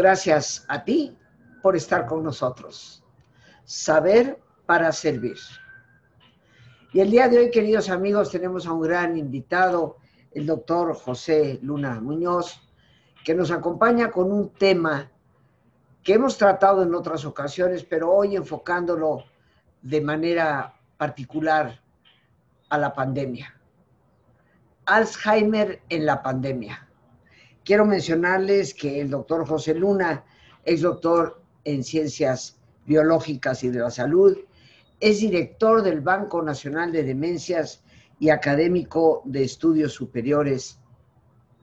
Gracias a ti por estar con nosotros. Saber para servir. Y el día de hoy, queridos amigos, tenemos a un gran invitado, el doctor José Luna Muñoz, que nos acompaña con un tema que hemos tratado en otras ocasiones, pero hoy enfocándolo de manera particular a la pandemia. Alzheimer en la pandemia. Quiero mencionarles que el doctor José Luna es doctor en ciencias biológicas y de la salud, es director del Banco Nacional de Demencias y académico de estudios superiores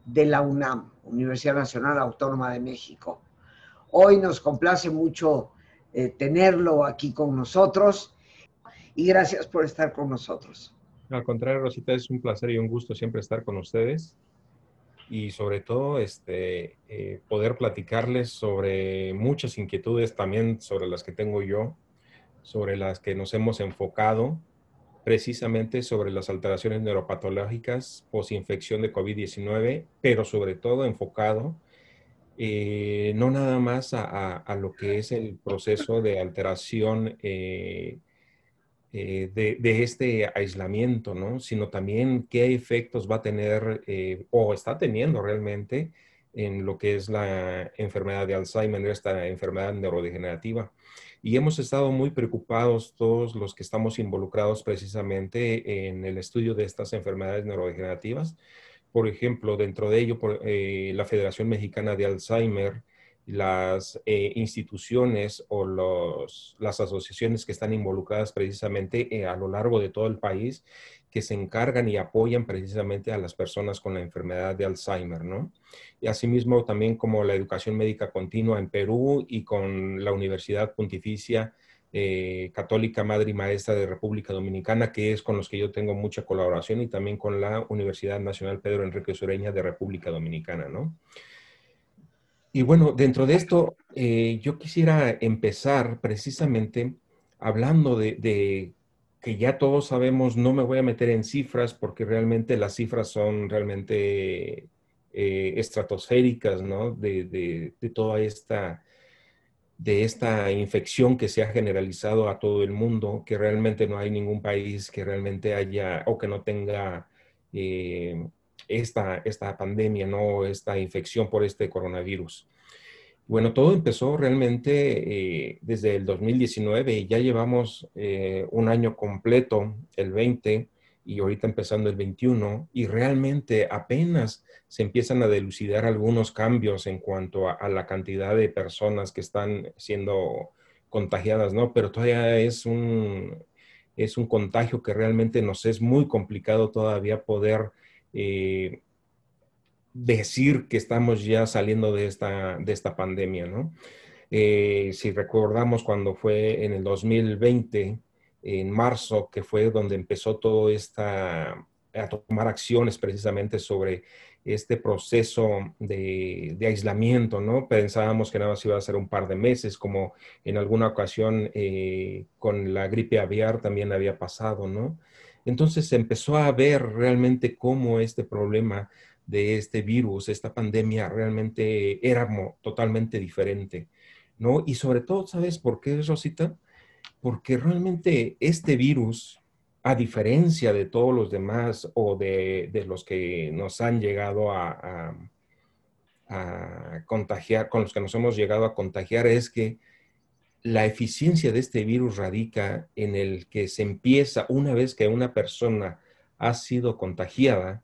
de la UNAM, Universidad Nacional Autónoma de México. Hoy nos complace mucho eh, tenerlo aquí con nosotros y gracias por estar con nosotros. Al contrario, Rosita, es un placer y un gusto siempre estar con ustedes y sobre todo este, eh, poder platicarles sobre muchas inquietudes también sobre las que tengo yo, sobre las que nos hemos enfocado precisamente sobre las alteraciones neuropatológicas post-infección de COVID-19, pero sobre todo enfocado eh, no nada más a, lo que es el proceso de alteración eh, eh, de, este aislamiento, ¿no? Sino también qué efectos va a tener o está teniendo realmente en lo que es la enfermedad de Alzheimer, esta enfermedad neurodegenerativa. Y hemos estado muy preocupados todos los que estamos involucrados precisamente en el estudio de estas enfermedades neurodegenerativas, por ejemplo, dentro de ello, eh, la Federación Mexicana de Alzheimer, las eh, instituciones o los, las asociaciones que están involucradas precisamente eh, a lo largo de todo el país, que se encargan y apoyan precisamente a las personas con la enfermedad de Alzheimer, ¿no? Y asimismo también como la educación médica continua en Perú y con la Universidad Pontificia eh, católica Madre y Maestra de República Dominicana, que es con los que yo tengo mucha colaboración, y también con la Universidad Nacional Pedro Enrique Sureña de República Dominicana, ¿no? Y bueno, dentro de esto, eh, yo quisiera empezar precisamente hablando de, que ya todos sabemos, no me voy a meter en cifras porque realmente las cifras son realmente eh, estratosféricas, ¿no? de toda esta de esta infección que se ha generalizado a todo el mundo, que realmente no hay ningún país que realmente haya o que no tenga eh, esta, esta pandemia, ¿no? esta infección por este coronavirus. Bueno, todo empezó realmente eh, desde el 2019 y ya llevamos eh, un año completo, el 20, y ahorita empezando el 21, y realmente apenas se empiezan a delucidar algunos cambios en cuanto a, la cantidad de personas que están siendo contagiadas, ¿no? Pero todavía es un, es un contagio que realmente nos es muy complicado todavía poder eh, decir que estamos ya saliendo de esta, de esta pandemia, ¿no? Eh, si recordamos cuando fue en el 2020, en marzo, que fue donde empezó todo esta, a tomar acciones precisamente sobre este proceso de, aislamiento, ¿no? Pensábamos que nada más iba a ser un par de meses, como en alguna ocasión eh, con la gripe aviar también había pasado, ¿no? Entonces se empezó a ver realmente cómo este problema de este virus, esta pandemia, realmente era totalmente diferente, ¿no? Y sobre todo, ¿sabes por qué, Rosita? porque realmente este virus, a diferencia de todos los demás o de, los que nos han llegado a, contagiar, con los que nos hemos llegado a contagiar, es que la eficiencia de este virus radica en el que se empieza, una vez que una persona ha sido contagiada,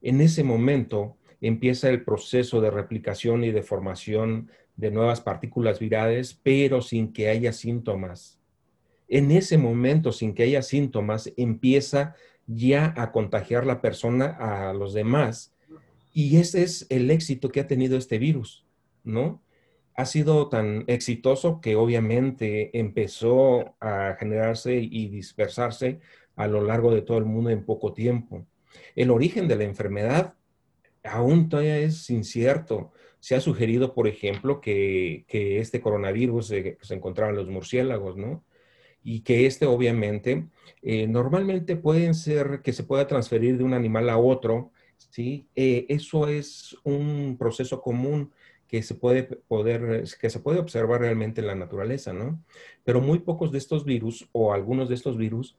en ese momento empieza el proceso de replicación y de formación de nuevas partículas virales, pero sin que haya síntomas en ese momento, sin que haya síntomas, empieza ya a contagiar la persona a los demás. Y ese es el éxito que ha tenido este virus, ¿no? Ha sido tan exitoso que obviamente empezó a generarse y dispersarse a lo largo de todo el mundo en poco tiempo. El origen de la enfermedad aún todavía es incierto. Se ha sugerido, por ejemplo, que, este coronavirus se, se encontraba en los murciélagos, ¿no? y que este obviamente eh, normalmente pueden ser que se pueda transferir de un animal a otro, ¿sí? Eh, eso es un proceso común que se puede poder, que se puede observar realmente en la naturaleza, ¿no? Pero muy pocos de estos virus o algunos de estos virus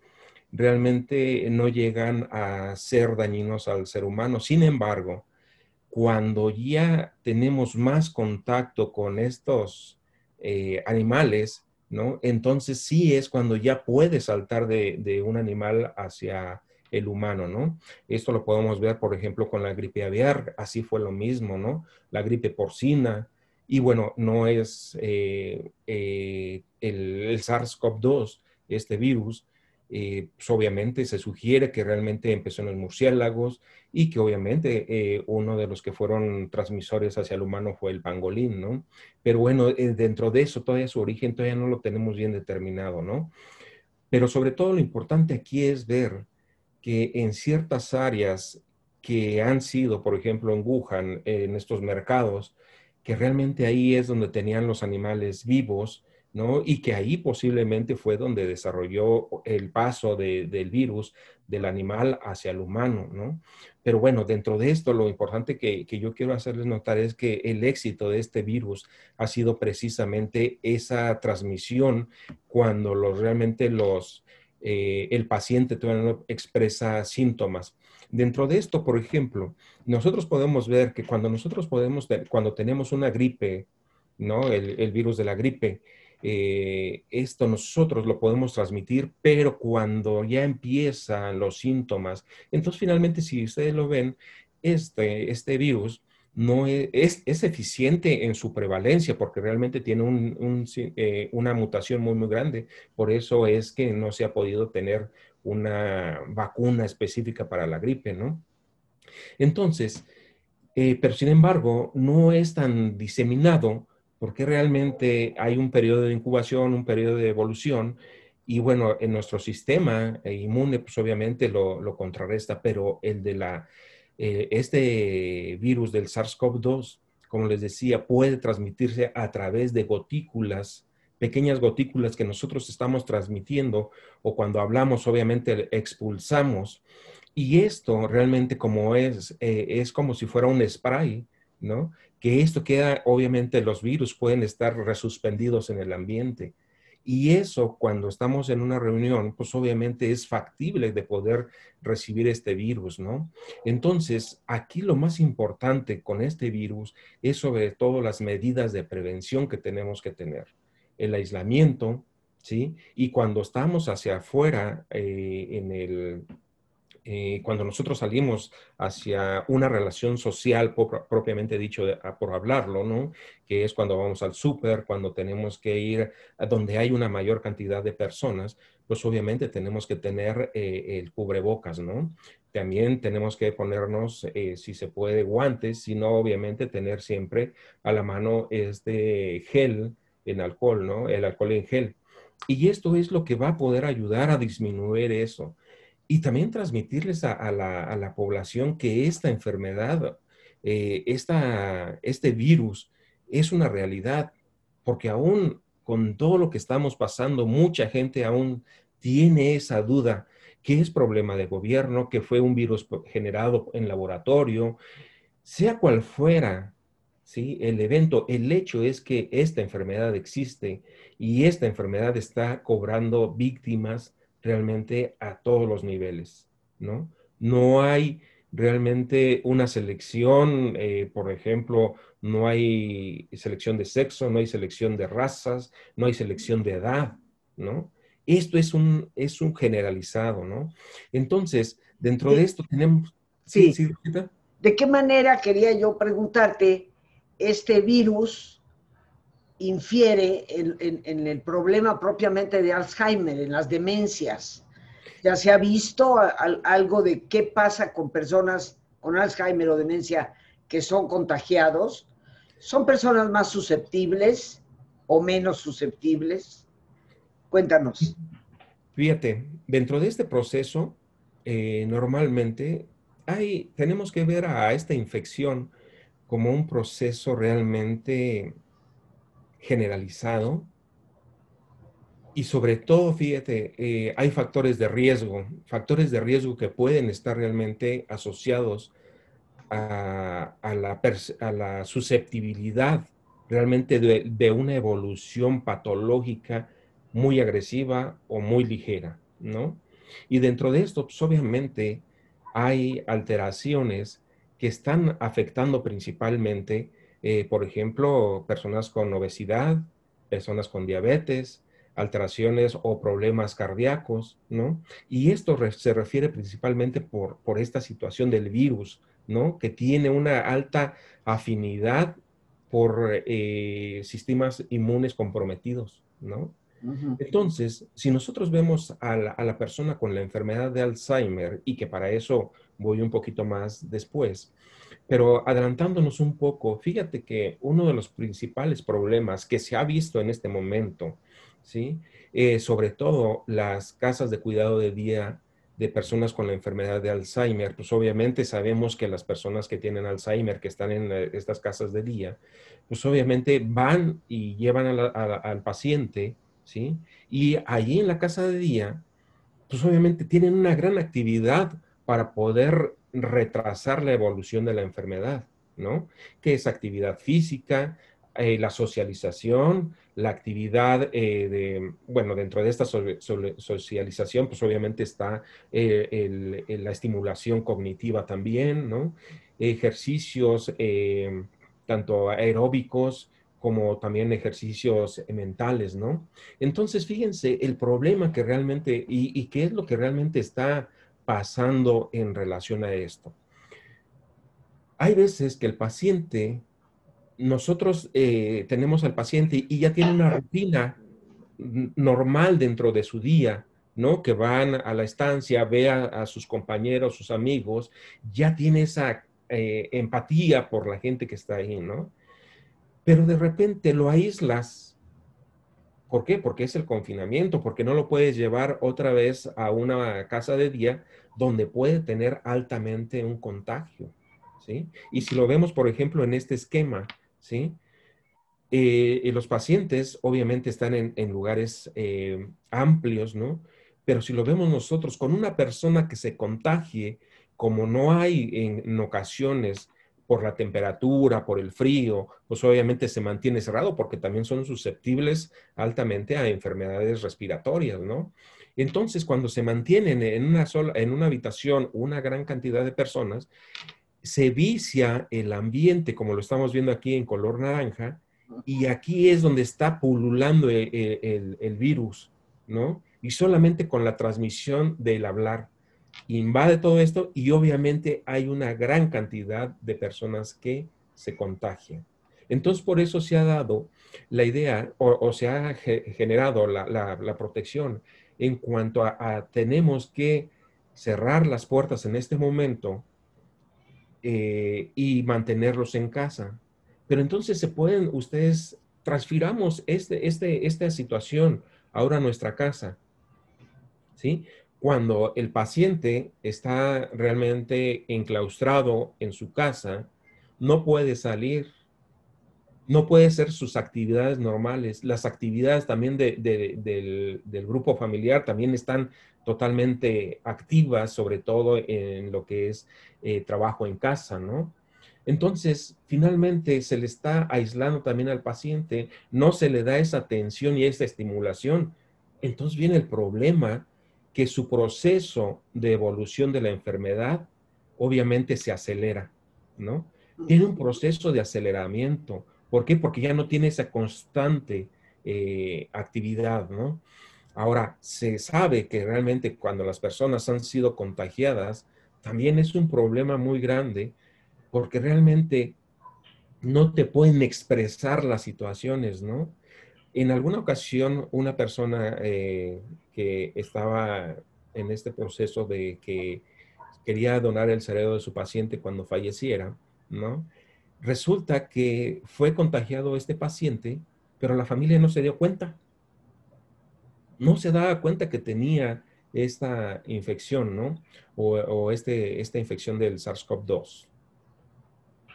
realmente no llegan a ser dañinos al ser humano. Sin embargo, cuando ya tenemos más contacto con estos eh, animales, ¿no? Entonces sí es cuando ya puede saltar de, un animal hacia el humano, ¿no? Esto lo podemos ver, por ejemplo, con la gripe aviar, así fue lo mismo, ¿no? La gripe porcina, y bueno, no es eh, eh, el SARS-CoV-2, este virus, eh, pues obviamente se sugiere que realmente empezó en los murciélagos y que obviamente uno de los que fueron transmisores hacia el humano fue el pangolín, ¿no? Pero bueno, dentro de eso todavía su origen todavía no lo tenemos bien determinado, ¿no? Pero sobre todo lo importante aquí es ver que en ciertas áreas que han sido, por ejemplo, en Wuhan, en estos mercados, que realmente ahí es donde tenían los animales vivos, ¿no? Y que ahí posiblemente fue donde desarrolló el paso del virus del animal hacia el humano, ¿no? Pero bueno, dentro de esto, lo importante que, yo quiero hacerles notar es que el éxito de este virus ha sido precisamente esa transmisión cuando los, realmente los, eh, el paciente expresa síntomas. Dentro de esto, por ejemplo, nosotros podemos ver que cuando nosotros podemos, cuando tenemos una gripe, ¿no? El, el virus de la gripe, eh, esto nosotros lo podemos transmitir, pero cuando ya empiezan los síntomas, entonces finalmente si ustedes lo ven, este, este virus no e, es, es, eficiente en su prevalencia porque realmente tiene eh, una mutación muy, muy grande. Por eso es que no se ha podido tener una vacuna específica para la gripe, ¿no? Entonces, eh, pero sin embargo, no es tan diseminado porque realmente hay un periodo de incubación, un periodo de evolución, y bueno, en nuestro sistema inmune, pues obviamente lo, contrarresta, pero el de la, eh, este virus del SARS-CoV-2, como les decía, puede transmitirse a través de gotículas, pequeñas gotículas que nosotros estamos transmitiendo, o cuando hablamos, obviamente expulsamos. Y esto realmente como es, eh, es como si fuera un spray, ¿no? que esto queda, obviamente los virus pueden estar resuspendidos en el ambiente. Y eso cuando estamos en una reunión, pues obviamente es factible de poder recibir este virus, ¿no? Entonces, aquí lo más importante con este virus es sobre todo las medidas de prevención que tenemos que tener. El aislamiento, ¿sí? Y cuando estamos hacia afuera eh, en el eh, cuando nosotros salimos hacia una relación social propiamente dicho, por hablarlo, ¿no? Que es cuando vamos al súper, cuando tenemos que ir a donde hay una mayor cantidad de personas, pues obviamente tenemos que tener eh, el cubrebocas, ¿no? También tenemos que ponernos, eh, si se puede, guantes, sino obviamente tener siempre a la mano este gel en alcohol, ¿no? El alcohol en gel. Y esto es lo que va a poder ayudar a disminuir eso y también transmitirles a, la, población que esta enfermedad, eh, este virus es una realidad, porque aún con todo lo que estamos pasando, mucha gente aún tiene esa duda que es problema de gobierno, que fue un virus generado en laboratorio, sea cual fuera ¿sí? el evento, el hecho es que esta enfermedad existe y esta enfermedad está cobrando víctimas realmente a todos los niveles, ¿no? No hay realmente una selección, eh, por ejemplo, no hay selección de sexo, no hay selección de razas, no hay selección de edad, ¿no? Esto es un, es un generalizado, ¿no? Entonces, dentro de esto tenemos... Sí, sí, ¿De qué manera quería yo preguntarte este virus infiere en, el problema propiamente de Alzheimer, en las demencias. Ya se ha visto algo de qué pasa con personas con Alzheimer o demencia que son contagiados. ¿Son personas más susceptibles o menos susceptibles? Cuéntanos. Fíjate, dentro de este proceso, eh, normalmente hay, tenemos que ver a esta infección como un proceso realmente generalizado. Y sobre todo, fíjate, eh, hay factores de riesgo, factores de riesgo que pueden estar realmente asociados a, la, susceptibilidad realmente de, una evolución patológica muy agresiva o muy ligera, ¿no? Y dentro de esto, pues, obviamente, hay alteraciones que están afectando principalmente, eh, por ejemplo, personas con obesidad, personas con diabetes, alteraciones o problemas cardíacos, ¿no? Y esto se refiere principalmente por, por esta situación del virus, ¿no? Que tiene una alta afinidad por eh, sistemas inmunes comprometidos, ¿no? Entonces, si nosotros vemos a la, persona con la enfermedad de Alzheimer, y que para eso voy un poquito más después, pero adelantándonos un poco, fíjate que uno de los principales problemas que se ha visto en este momento, ¿sí? Eh, sobre todo las casas de cuidado de día de personas con la enfermedad de Alzheimer, pues obviamente sabemos que las personas que tienen Alzheimer, que están en estas casas de día, pues obviamente van y llevan al paciente, ¿sí? Y allí en la casa de día, pues obviamente tienen una gran actividad para poder retrasar la evolución de la enfermedad, ¿no? Que es actividad física, eh, la socialización, la actividad eh, de, bueno, dentro de esta socialización, pues obviamente está eh, la estimulación cognitiva también, ¿no? Ejercicios tanto aeróbicos como también ejercicios mentales, ¿no? Entonces, fíjense el problema que realmente, y, y qué es lo que realmente está pasando en relación a esto. Hay veces que el paciente nosotros eh, tenemos al paciente y ya tiene una rutina normal dentro de su día, ¿no? Que van a la estancia, ve a, sus compañeros, sus amigos, ya tiene esa eh, empatía por la gente que está ahí, ¿no? Pero de repente lo aíslas. ¿Por qué? Porque es el confinamiento, porque no lo puedes llevar otra vez a una casa de día donde puede tener altamente un contagio, ¿sí? Y si lo vemos, por ejemplo, en este esquema, ¿sí? Eh, los pacientes obviamente están en, lugares eh, amplios, ¿no? Pero si lo vemos nosotros con una persona que se contagie, como no hay en, ocasiones por la temperatura, por el frío, pues obviamente se mantiene cerrado porque también son susceptibles altamente a enfermedades respiratorias, ¿no? Entonces, cuando se mantienen en una sola, en una habitación una gran cantidad de personas, se vicia el ambiente, como lo estamos viendo aquí en color naranja, y aquí es donde está pululando e, e, el, virus, ¿no? Y solamente con la transmisión del hablar invade todo esto y obviamente hay una gran cantidad de personas que se contagian. Entonces, por eso se ha dado la idea o, se ha generado la, protección en cuanto a tenemos que cerrar las puertas en este momento eh, y mantenerlos en casa. Pero entonces se pueden, ustedes, transfiramos este, este, esta situación ahora a nuestra casa. ¿Sí? Cuando el paciente está realmente enclaustrado en su casa, no puede salir, no puede hacer sus actividades normales. Las actividades también del, del, grupo familiar también están totalmente activas, sobre todo en lo que es eh, trabajo en casa, ¿no? Entonces, finalmente se le está aislando también al paciente, no se le da esa atención y esa estimulación. Entonces viene el problema que su proceso de evolución de la enfermedad obviamente se acelera, ¿no? Tiene un proceso de aceleramiento. ¿Por qué? Porque ya no tiene esa constante eh, actividad, ¿no? Ahora, se sabe que realmente cuando las personas han sido contagiadas, también es un problema muy grande porque realmente no te pueden expresar las situaciones, ¿no? En alguna ocasión, una persona eh, que estaba en este proceso de que quería donar el cerebro de su paciente cuando falleciera, ¿no? Resulta que fue contagiado este paciente, pero la familia no se dio cuenta no se daba cuenta que tenía esta infección, ¿no? O, este, esta infección del SARS-CoV-2.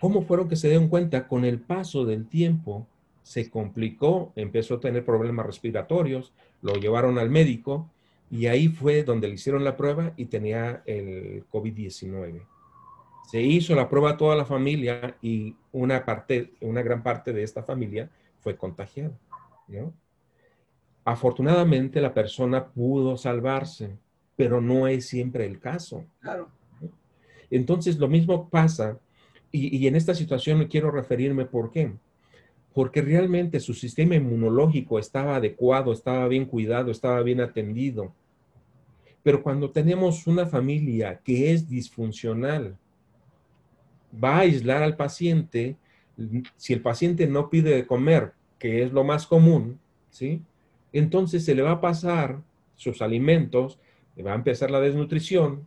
¿Cómo fueron que se dieron cuenta? Con el paso del tiempo se complicó, empezó a tener problemas respiratorios, lo llevaron al médico y ahí fue donde le hicieron la prueba y tenía el COVID-19. Se hizo la prueba a toda la familia y una parte, una gran parte de esta familia fue contagiada, ¿no? Afortunadamente la persona pudo salvarse, pero no es siempre el caso. Claro. Entonces lo mismo pasa, y, y en esta situación quiero referirme por qué porque realmente su sistema inmunológico estaba adecuado, estaba bien cuidado, estaba bien atendido. Pero cuando tenemos una familia que es disfuncional, va a aislar al paciente, si el paciente no pide de comer, que es lo más común, ¿sí? Entonces se le va a pasar sus alimentos, va a empezar la desnutrición,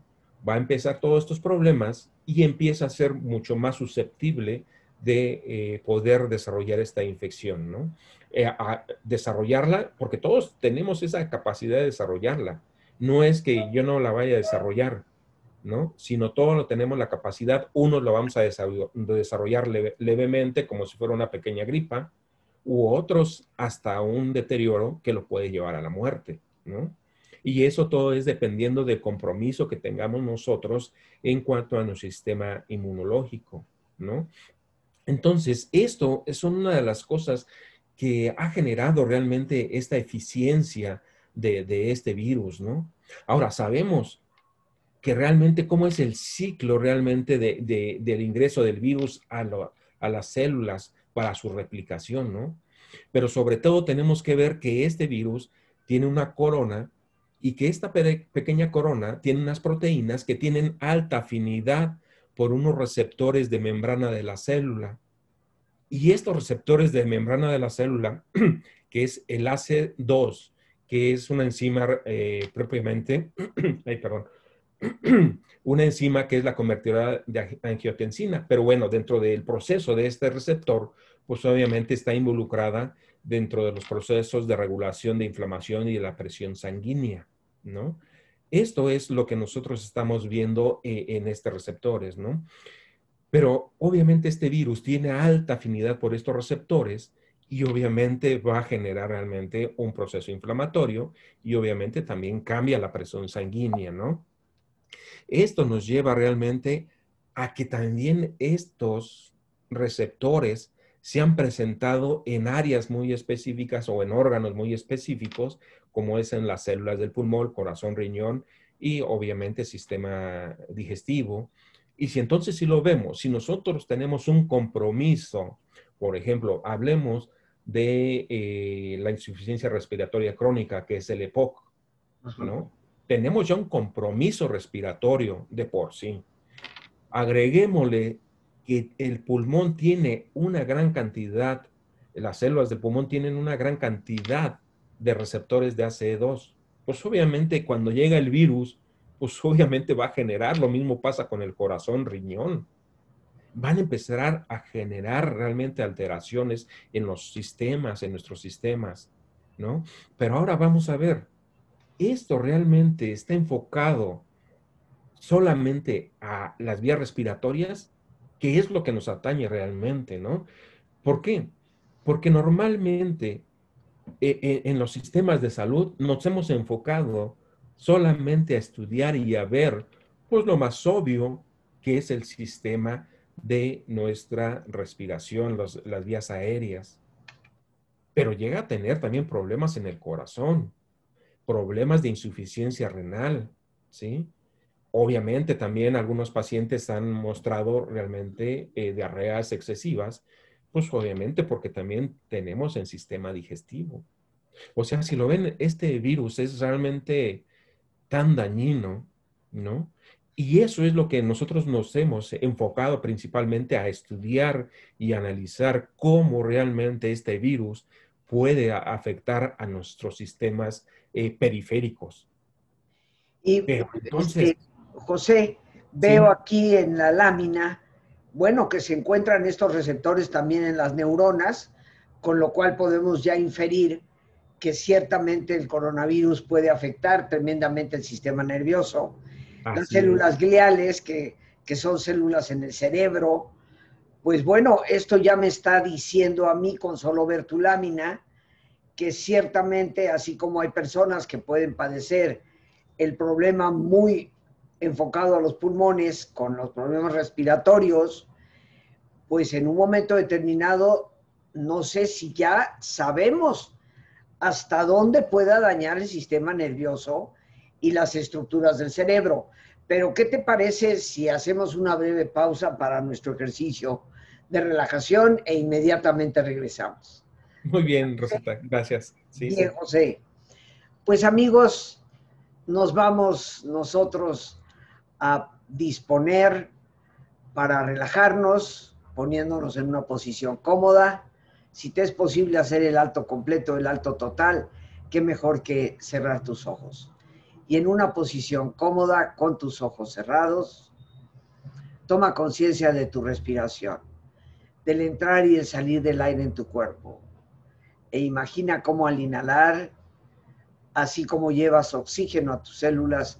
va a empezar todos estos problemas y empieza a ser mucho más susceptible de eh, poder desarrollar esta infección, ¿no? Eh, desarrollarla, porque todos tenemos esa capacidad de desarrollarla. No es que yo no la vaya a desarrollar, ¿no? Sino todos lo tenemos la capacidad, unos lo vamos a desarrollar levemente como si fuera una pequeña gripa, u otros hasta un deterioro que lo puede llevar a la muerte, ¿no? Y eso todo es dependiendo del compromiso que tengamos nosotros en cuanto a nuestro sistema inmunológico, ¿no? Entonces, esto es una de las cosas que ha generado realmente esta eficiencia de, este virus, ¿no? Ahora, sabemos que realmente cómo es el ciclo realmente del ingreso del virus a, las células para su replicación, ¿no? Pero sobre todo tenemos que ver que este virus tiene una corona y que esta pequeña corona tiene unas proteínas que tienen alta afinidad por unos receptores de membrana de la célula. Y estos receptores de membrana de la célula, que es el AC2, que es una enzima eh, propiamente, ay, perdón, una enzima que es la convertidora de angiotensina. Pero bueno, dentro del proceso de este receptor, pues obviamente está involucrada dentro de los procesos de regulación de inflamación y de la presión sanguínea, ¿no? Esto es lo que nosotros estamos viendo eh, en estos receptores, ¿no? Pero obviamente este virus tiene alta afinidad por estos receptores y obviamente va a generar realmente un proceso inflamatorio y obviamente también cambia la presión sanguínea, ¿no? Esto nos lleva realmente a que también estos receptores se han presentado en áreas muy específicas o en órganos muy específicos, como es en las células del pulmón, corazón, riñón y obviamente sistema digestivo. Y si entonces si lo vemos, si nosotros tenemos un compromiso, por ejemplo, hablemos de eh, la insuficiencia respiratoria crónica, que es el EPOC, ¿no? Tenemos ya un compromiso respiratorio de por sí. Agreguémosle que el pulmón tiene una gran cantidad, las células del pulmón tienen una gran cantidad de receptores de ACE2. Pues obviamente cuando llega el virus, pues obviamente va a generar, lo mismo pasa con el corazón, riñón. Van a empezar a generar realmente alteraciones en los sistemas, en nuestros sistemas, ¿no? Pero ahora vamos a ver, ¿esto realmente está enfocado solamente a las vías respiratorias? ¿Qué es lo que nos atañe realmente, no? ¿Por qué? Porque normalmente en los sistemas de salud nos hemos enfocado solamente a estudiar y a ver, pues lo más obvio que es el sistema de nuestra respiración, las vías aéreas. Pero llega a tener también problemas en el corazón, problemas de insuficiencia renal, ¿sí? Obviamente también algunos pacientes han mostrado realmente eh, diarreas excesivas pues obviamente porque también tenemos el sistema digestivo. O sea, si lo ven, este virus es realmente tan dañino, ¿no? Y eso es lo que nosotros nos hemos enfocado principalmente a estudiar y analizar cómo realmente este virus puede afectar a nuestros sistemas eh, periféricos. Y entonces, este, José, veo aquí en la lámina bueno, que se encuentran estos receptores también en las neuronas, con lo cual podemos ya inferir que ciertamente el coronavirus puede afectar tremendamente el sistema nervioso. las células gliales, que, que son células en el cerebro, pues bueno, esto ya me está diciendo a mí con solo ver tu lámina que ciertamente, así como hay personas que pueden padecer el problema muy enfocado a los pulmones con los problemas respiratorios, pues en un momento determinado, no sé si ya sabemos hasta dónde pueda dañar el sistema nervioso y las estructuras del cerebro. Pero, ¿qué te parece si hacemos una breve pausa para nuestro ejercicio de relajación e inmediatamente regresamos? Muy bien, Rosita, gracias. bien, José. Pues amigos, nos vamos nosotros a disponer para relajarnos, poniéndonos en una posición cómoda. Si te es posible hacer el alto completo, el alto total, qué mejor que cerrar tus ojos. Y en una posición cómoda, con tus ojos cerrados, toma conciencia de tu respiración, del entrar y el salir del aire en tu cuerpo. E imagina cómo al inhalar así como llevas oxígeno a tus células,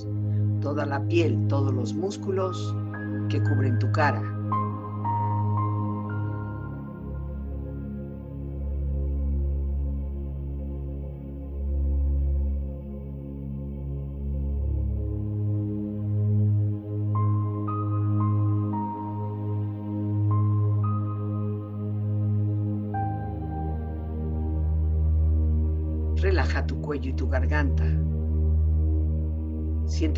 la piel, todos los músculos que cubren tu cara.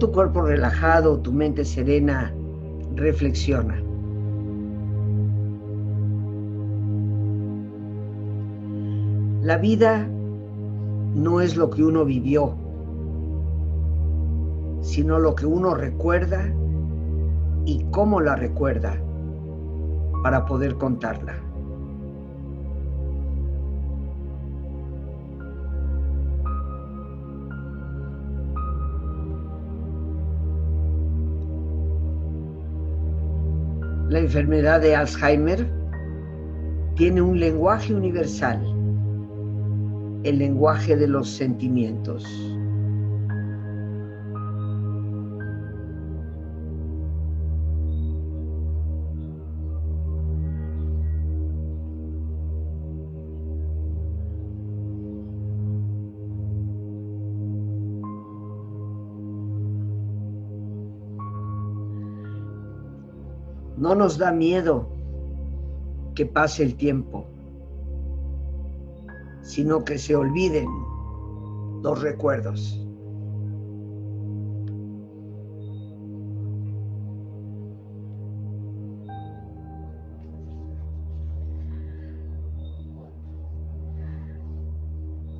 Tu cuerpo relajado, tu mente serena, reflexiona. La vida no es lo que uno vivió, sino lo que uno recuerda y cómo la recuerda para poder contarla. La enfermedad de Alzheimer tiene un lenguaje universal, el lenguaje de los sentimientos. No nos da miedo que pase el tiempo, sino que se olviden los recuerdos.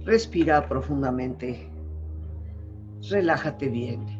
Respira profundamente. Relájate bien.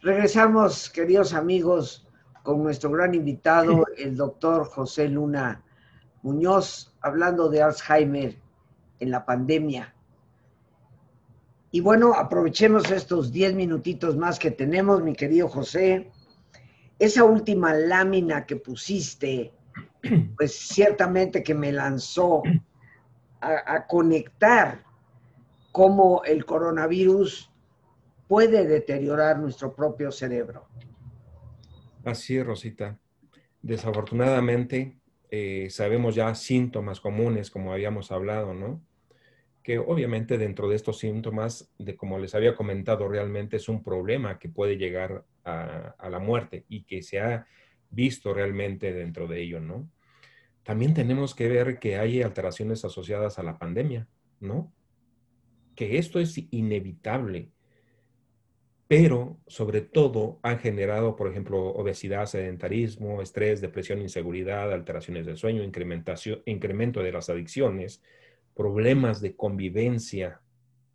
Regresamos, queridos amigos, con nuestro gran invitado, el doctor José Luna Muñoz, hablando de Alzheimer en la pandemia. Y bueno, aprovechemos estos 10 minutitos más que tenemos, mi querido José. Esa última lámina que pusiste, pues ciertamente que me lanzó a, a conectar cómo el coronavirus puede deteriorar nuestro propio cerebro. Así Rosita. Desafortunadamente, eh, sabemos ya síntomas comunes, como habíamos hablado, ¿no? Que obviamente dentro de estos síntomas, de como les había comentado, realmente es un problema que puede llegar a, a la muerte y que se ha visto realmente dentro de ello, ¿no? También tenemos que ver que hay alteraciones asociadas a la pandemia, ¿no? Que esto es inevitable pero sobre todo han generado, por ejemplo, obesidad, sedentarismo, estrés, depresión, inseguridad, alteraciones del sueño, incremento de las adicciones, problemas de convivencia.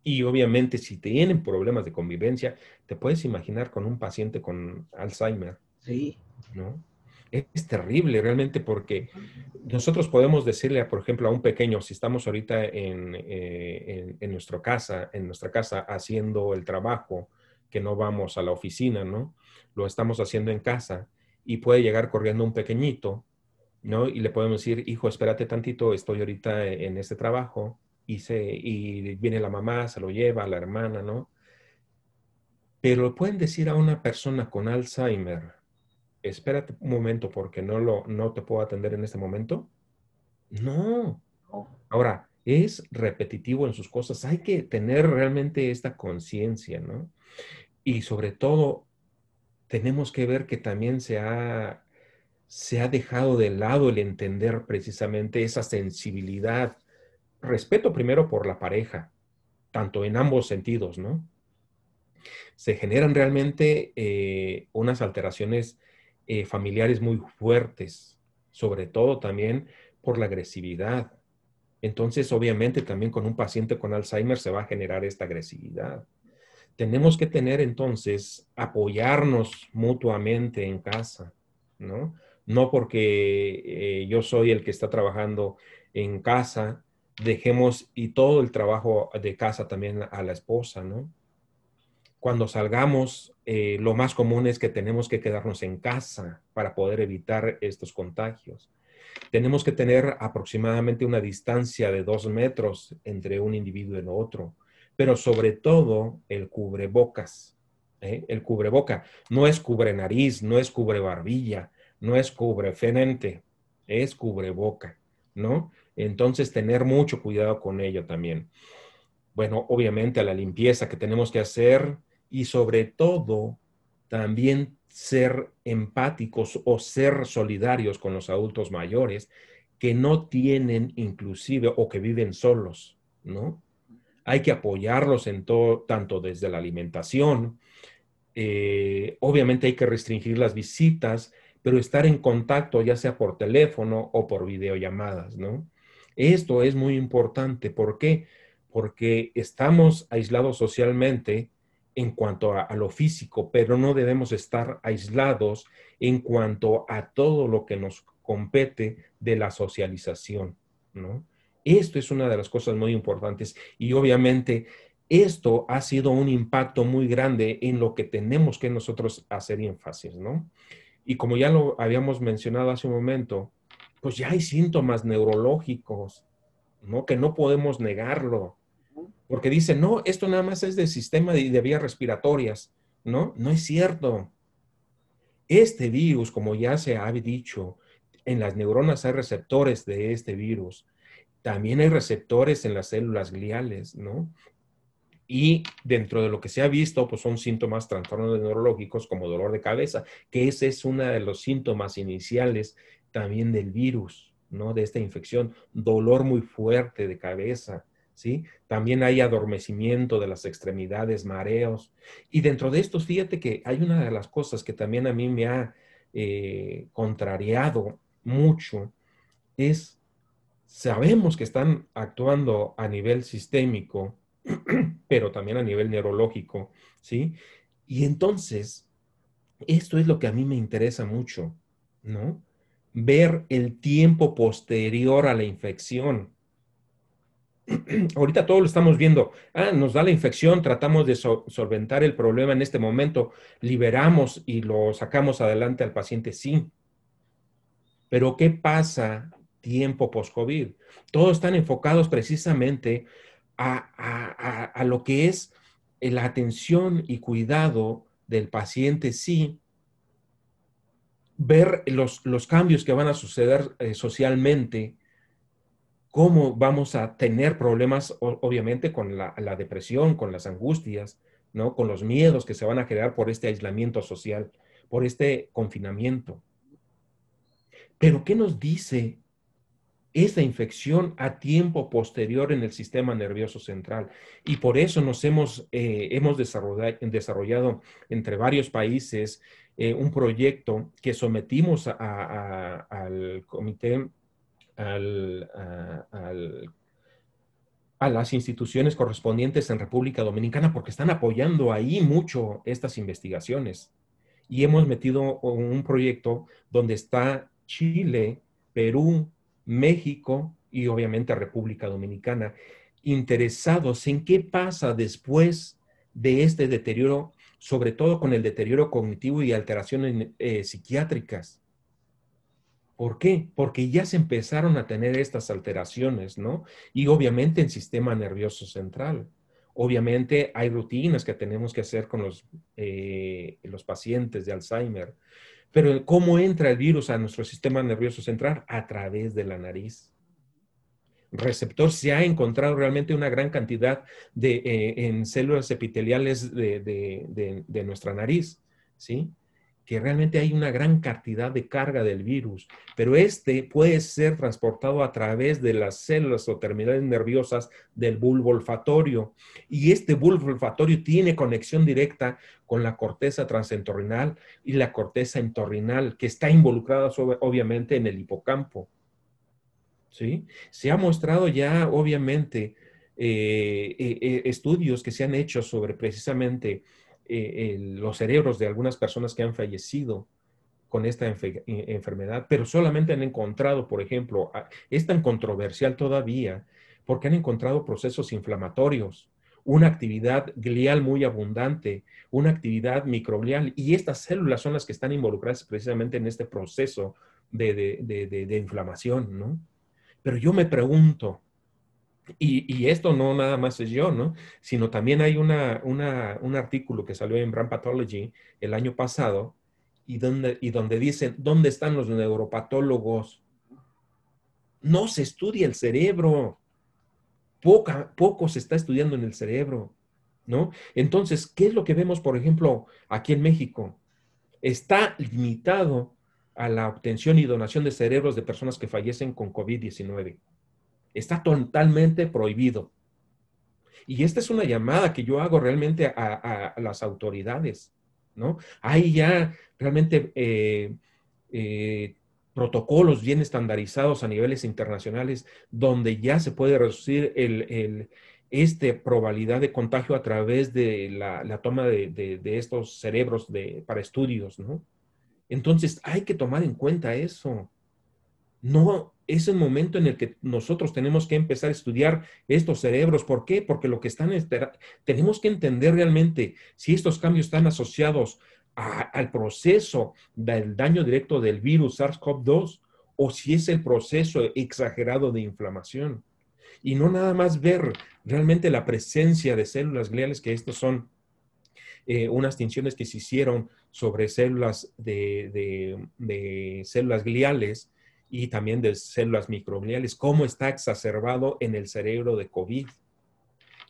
Y obviamente si tienen problemas de convivencia, te puedes imaginar con un paciente con Alzheimer. Sí. ¿No? Es terrible realmente porque nosotros podemos decirle, por ejemplo, a un pequeño, si estamos ahorita en, eh, en, en nuestra casa, en nuestra casa haciendo el trabajo, que no vamos a la oficina, ¿no? lo estamos haciendo en casa y puede llegar corriendo un pequeñito, ¿no? Y le podemos decir, hijo, espérate tantito, estoy ahorita en este trabajo y, se, y viene la mamá, se lo lleva, la hermana, ¿no? Pero pueden decir a una persona con Alzheimer, espérate un momento porque no, lo, no te puedo atender en este momento. No. Ahora, es repetitivo en sus cosas. Hay que tener realmente esta conciencia, ¿no? Y sobre todo, tenemos que ver que también se ha, se ha dejado de lado el entender precisamente esa sensibilidad. Respeto primero por la pareja, tanto en ambos sentidos, ¿no? Se generan realmente eh, unas alteraciones eh, familiares muy fuertes, sobre todo también por la agresividad. Entonces, obviamente, también con un paciente con Alzheimer se va a generar esta agresividad. Tenemos que tener entonces, apoyarnos mutuamente en casa, ¿no? No porque eh, yo soy el que está trabajando en casa, dejemos y todo el trabajo de casa también a la esposa, ¿no? cuando salgamos, eh, lo más común es que tenemos que quedarnos en casa para poder evitar estos contagios. Tenemos que tener aproximadamente una distancia de dos metros entre un individuo y el otro, pero sobre todo el cubrebocas. ¿eh? El cubreboca no es cubre nariz, no es cubre barbilla, no es cubre fenente, es cubreboca, ¿no? Entonces, tener mucho cuidado con ello también. Bueno, obviamente a la limpieza que tenemos que hacer, y sobre todo también ser empáticos o ser solidarios con los adultos mayores que no tienen inclusive o que viven solos, ¿no? Hay que apoyarlos en todo, tanto desde la alimentación, eh, obviamente hay que restringir las visitas, pero estar en contacto ya sea por teléfono o por videollamadas, ¿no? Esto es muy importante. ¿Por qué? Porque estamos aislados socialmente en cuanto a, lo físico, pero no debemos estar aislados en cuanto a todo lo que nos compete de la socialización, ¿no? Esto es una de las cosas muy importantes y obviamente esto ha sido un impacto muy grande en lo que tenemos que nosotros hacer énfasis, ¿no? Y como ya lo habíamos mencionado hace un momento, pues ya hay síntomas neurológicos, ¿no? Que no podemos negarlo porque dicen, no, esto nada más es del sistema de, de vías respiratorias. No, no es cierto. Este virus, como ya se ha dicho, en las neuronas hay receptores de este virus. También hay receptores en las células gliales, ¿no? Y dentro de lo que se ha visto, pues son síntomas trastornos neurológicos como dolor de cabeza, que ese es uno de los síntomas iniciales también del virus, ¿no? De esta infección, dolor muy fuerte de cabeza, ¿sí? También hay adormecimiento de las extremidades, mareos. Y dentro de estos, fíjate que hay una de las cosas que también a mí me ha eh, contrariado mucho, es, sabemos que están actuando a nivel sistémico, pero también a nivel neurológico, ¿sí? Y entonces, esto es lo que a mí me interesa mucho, ¿no? Ver el tiempo posterior a la infección ahorita todo lo estamos viendo. Ah, nos da la infección, tratamos de solventar el problema en este momento, liberamos y lo sacamos adelante al paciente, sí. Pero ¿qué pasa tiempo post-COVID? Todos están enfocados precisamente a, a, lo que es la atención y cuidado del paciente, sí, ver los, los cambios que van a suceder eh, socialmente, cómo vamos a tener problemas, obviamente, con la, depresión, con las angustias, ¿no? Con los miedos que se van a crear por este aislamiento social, por este confinamiento. Pero, ¿qué nos dice esta infección a tiempo posterior en el sistema nervioso central? Y por eso nos hemos, eh, hemos desarrollado, entre varios países eh, un proyecto que sometimos al Comité al, a, las instituciones correspondientes en República Dominicana porque están apoyando ahí mucho estas investigaciones. Y hemos metido un proyecto donde está Chile, Perú, México y obviamente República Dominicana interesados en qué pasa después de este deterioro sobre todo con el deterioro cognitivo y alteraciones eh, psiquiátricas. ¿Por qué? Porque ya se empezaron a tener estas alteraciones, ¿no? Y obviamente en sistema nervioso central. Obviamente hay rutinas que tenemos que hacer con los, eh, los pacientes de Alzheimer, pero ¿cómo entra el virus a nuestro sistema nervioso central? A través de la nariz. Receptor se ha encontrado realmente una gran cantidad de, eh, en células epiteliales de, de, de nuestra nariz, ¿sí? Que realmente hay una gran cantidad de carga del virus, pero este puede ser transportado a través de las células o terminales nerviosas del bulbo olfatorio. Y este bulbo olfatorio tiene conexión directa con la corteza transentorrinal y la corteza entorrinal, que está involucrada obviamente en el hipocampo. ¿Sí? Se ha mostrado ya, obviamente, eh, eh, eh, estudios que se han hecho sobre precisamente eh, los cerebros de algunas personas que han fallecido con esta eh, enfermedad, pero solamente han encontrado, por ejemplo, es tan controversial todavía porque han encontrado procesos inflamatorios, una actividad glial muy abundante, una actividad microglial, y estas células son las que están involucradas precisamente en este proceso de, de inflamación, ¿no? Pero yo me pregunto, y, esto no nada más es yo, ¿no? Sino también hay una, un artículo que salió en Brand Pathology el año pasado y donde, y donde dicen, ¿dónde están los neuropatólogos? No se estudia el cerebro. Poca, poco se está estudiando en el cerebro, ¿no? Entonces, ¿qué es lo que vemos, por ejemplo, aquí en México? Está limitado a la obtención y donación de cerebros de personas que fallecen con COVID-19. Está totalmente prohibido. Y esta es una llamada que yo hago realmente a, las autoridades, ¿no? Hay ya realmente eh, eh, protocolos bien estandarizados a niveles internacionales donde ya se puede reducir el, este probabilidad de contagio a través de la, toma de, estos cerebros de, para estudios, ¿no? Entonces hay que tomar en cuenta eso. No, es el momento en el que nosotros tenemos que empezar a estudiar estos cerebros. ¿Por qué? Porque lo que están, tenemos que entender realmente si estos cambios están asociados al proceso del daño directo del virus SARS-CoV-2 o si es el proceso exagerado de inflamación. Y no nada más ver realmente la presencia de células gliales, que estos son eh, unas tinciones que se hicieron sobre células de células gliales, y también de células microgliales, cómo está exacerbado en el cerebro de COVID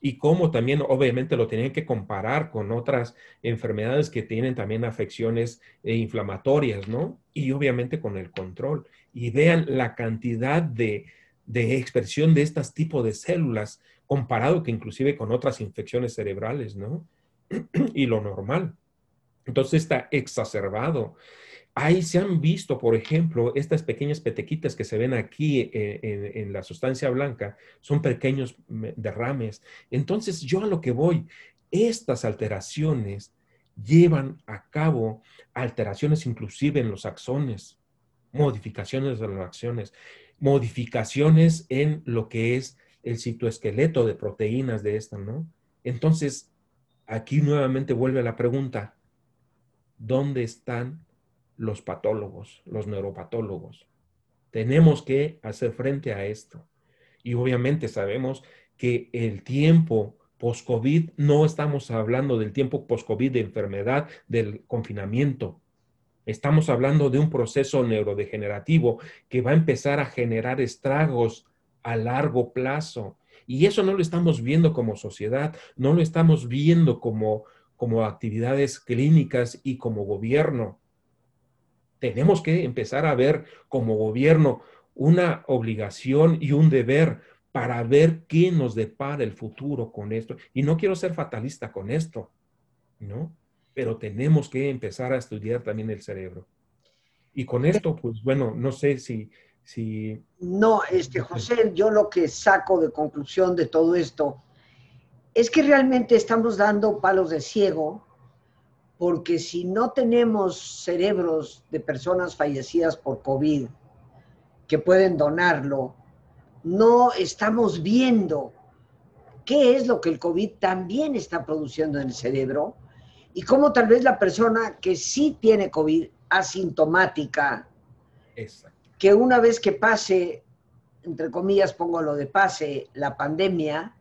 y cómo también obviamente lo tienen que comparar con otras enfermedades que tienen también afecciones eh, inflamatorias, ¿no? Y obviamente con el control. Y vean la cantidad de, de expresión de estos tipos de células comparado que inclusive con otras infecciones cerebrales, ¿no? y lo normal. Entonces está exacerbado. Ahí se han visto, por ejemplo, estas pequeñas petequitas que se ven aquí eh, en, la sustancia blanca, son pequeños derrames. Entonces, yo a lo que voy, estas alteraciones llevan a cabo alteraciones inclusive en los axones, modificaciones de las axones, modificaciones en lo que es el citoesqueleto de proteínas de esta, ¿no? Entonces, aquí nuevamente vuelve la pregunta, ¿dónde están los patólogos, los neuropatólogos. Tenemos que hacer frente a esto. Y obviamente sabemos que el tiempo post-COVID, no estamos hablando del tiempo post-COVID de enfermedad, del confinamiento. Estamos hablando de un proceso neurodegenerativo que va a empezar a generar estragos a largo plazo. Y eso no lo estamos viendo como sociedad, no lo estamos viendo como, como actividades clínicas y como gobierno tenemos que empezar a ver como gobierno una obligación y un deber para ver qué nos depara el futuro con esto. Y no quiero ser fatalista con esto, ¿no? Pero tenemos que empezar a estudiar también el cerebro. Y con esto, pues bueno, no sé si... si no, este, José, yo lo que saco de conclusión de todo esto es que realmente estamos dando palos de ciego porque si no tenemos cerebros de personas fallecidas por COVID que pueden donarlo, no estamos viendo qué es lo que el COVID también está produciendo en el cerebro y cómo tal vez la persona que sí tiene COVID asintomática, que una vez que pase, entre comillas pongo lo de pase, la pandemia,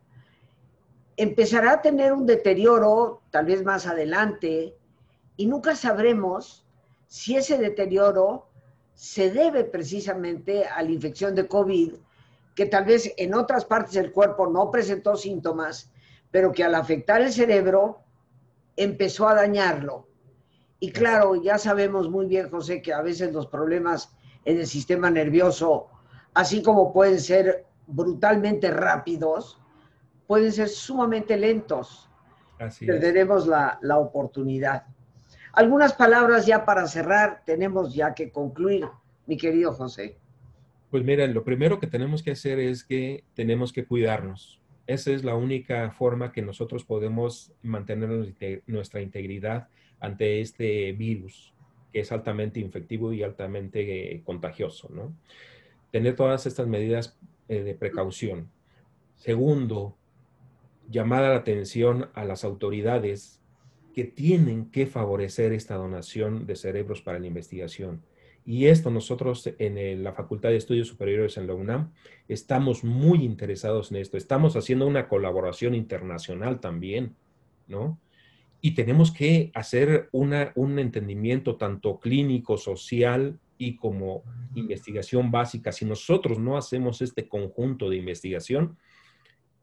empezará a tener un deterioro tal vez más adelante y nunca sabremos si ese deterioro se debe precisamente a la infección de COVID, que tal vez en otras partes del cuerpo no presentó síntomas, pero que al afectar el cerebro empezó a dañarlo. Y claro, ya sabemos muy bien, José, que a veces los problemas en el sistema nervioso, así como pueden ser brutalmente rápidos, pueden ser sumamente lentos. Perderemos la, la oportunidad. Algunas palabras ya para cerrar, tenemos ya que concluir, mi querido José. Pues mira, lo primero que tenemos que hacer es que tenemos que cuidarnos. Esa es la única forma que nosotros podemos mantener nuestra integridad ante este virus, que es altamente infectivo y altamente eh, contagioso, ¿no? Tener todas estas medidas eh, de precaución. Segundo, llamar la atención a las autoridades que tienen que favorecer esta donación de cerebros para la investigación. Y esto nosotros en la Facultad de Estudios Superiores en la UNAM estamos muy interesados en esto. Estamos haciendo una colaboración internacional también, ¿no? Y tenemos que hacer una, un entendimiento tanto clínico, social y como investigación básica. Si nosotros no hacemos este conjunto de investigación,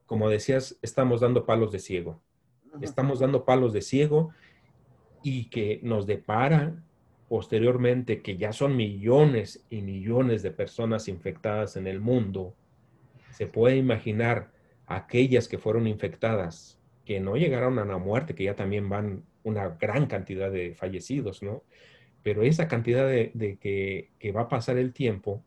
como decías, estamos dando palos de ciego. Estamos dando palos de ciego y que nos depara posteriormente que ya son millones y millones de personas infectadas en el mundo, se puede imaginar aquellas que fueron infectadas, que no llegaron a la muerte, que ya también van una gran cantidad de fallecidos, ¿no? Pero esa cantidad de, que, que, va a pasar el tiempo,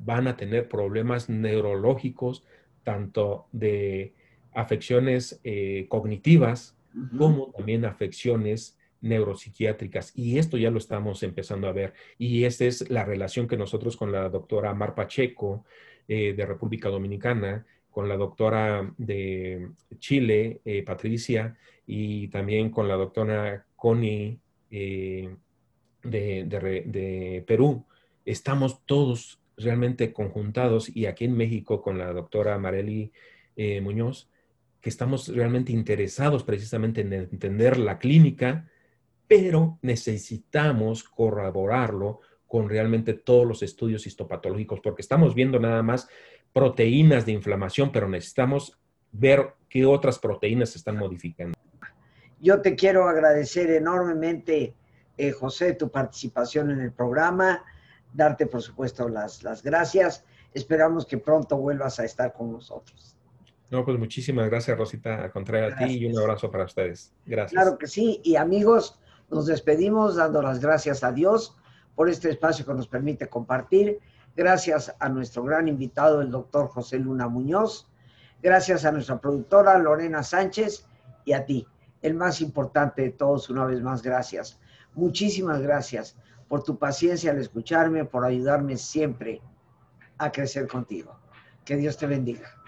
van a tener problemas neurológicos, tanto de afecciones eh, cognitivas como también afecciones neuropsiquiátricas. Y esto ya lo estamos empezando a ver. Y esta es la relación que nosotros con la doctora Mar Pacheco eh, de República Dominicana, con la doctora de Chile, eh, Patricia, y también con la doctora Connie de, de Perú. Estamos todos realmente conjuntados y aquí en México con la doctora Marely eh, Muñoz, que estamos realmente interesados precisamente en entender la clínica, pero necesitamos corroborarlo con realmente todos los estudios histopatológicos, porque estamos viendo nada más proteínas de inflamación, pero necesitamos ver qué otras proteínas se están modificando. Yo te quiero agradecer enormemente, eh, José, tu participación en el programa darte, por supuesto, las, las gracias. Esperamos que pronto vuelvas a estar con nosotros. No, pues muchísimas gracias, Rosita, a contrario a ti y un abrazo para ustedes. Gracias. Claro que sí. Y amigos, nos despedimos dando las gracias a Dios por este espacio que nos permite compartir. Gracias a nuestro gran invitado, el doctor José Luna Muñoz. Gracias a nuestra productora Lorena Sánchez y a ti, el más importante de todos, una vez más, gracias. Muchísimas gracias por tu paciencia al escucharme, por ayudarme siempre a crecer contigo. Que Dios te bendiga.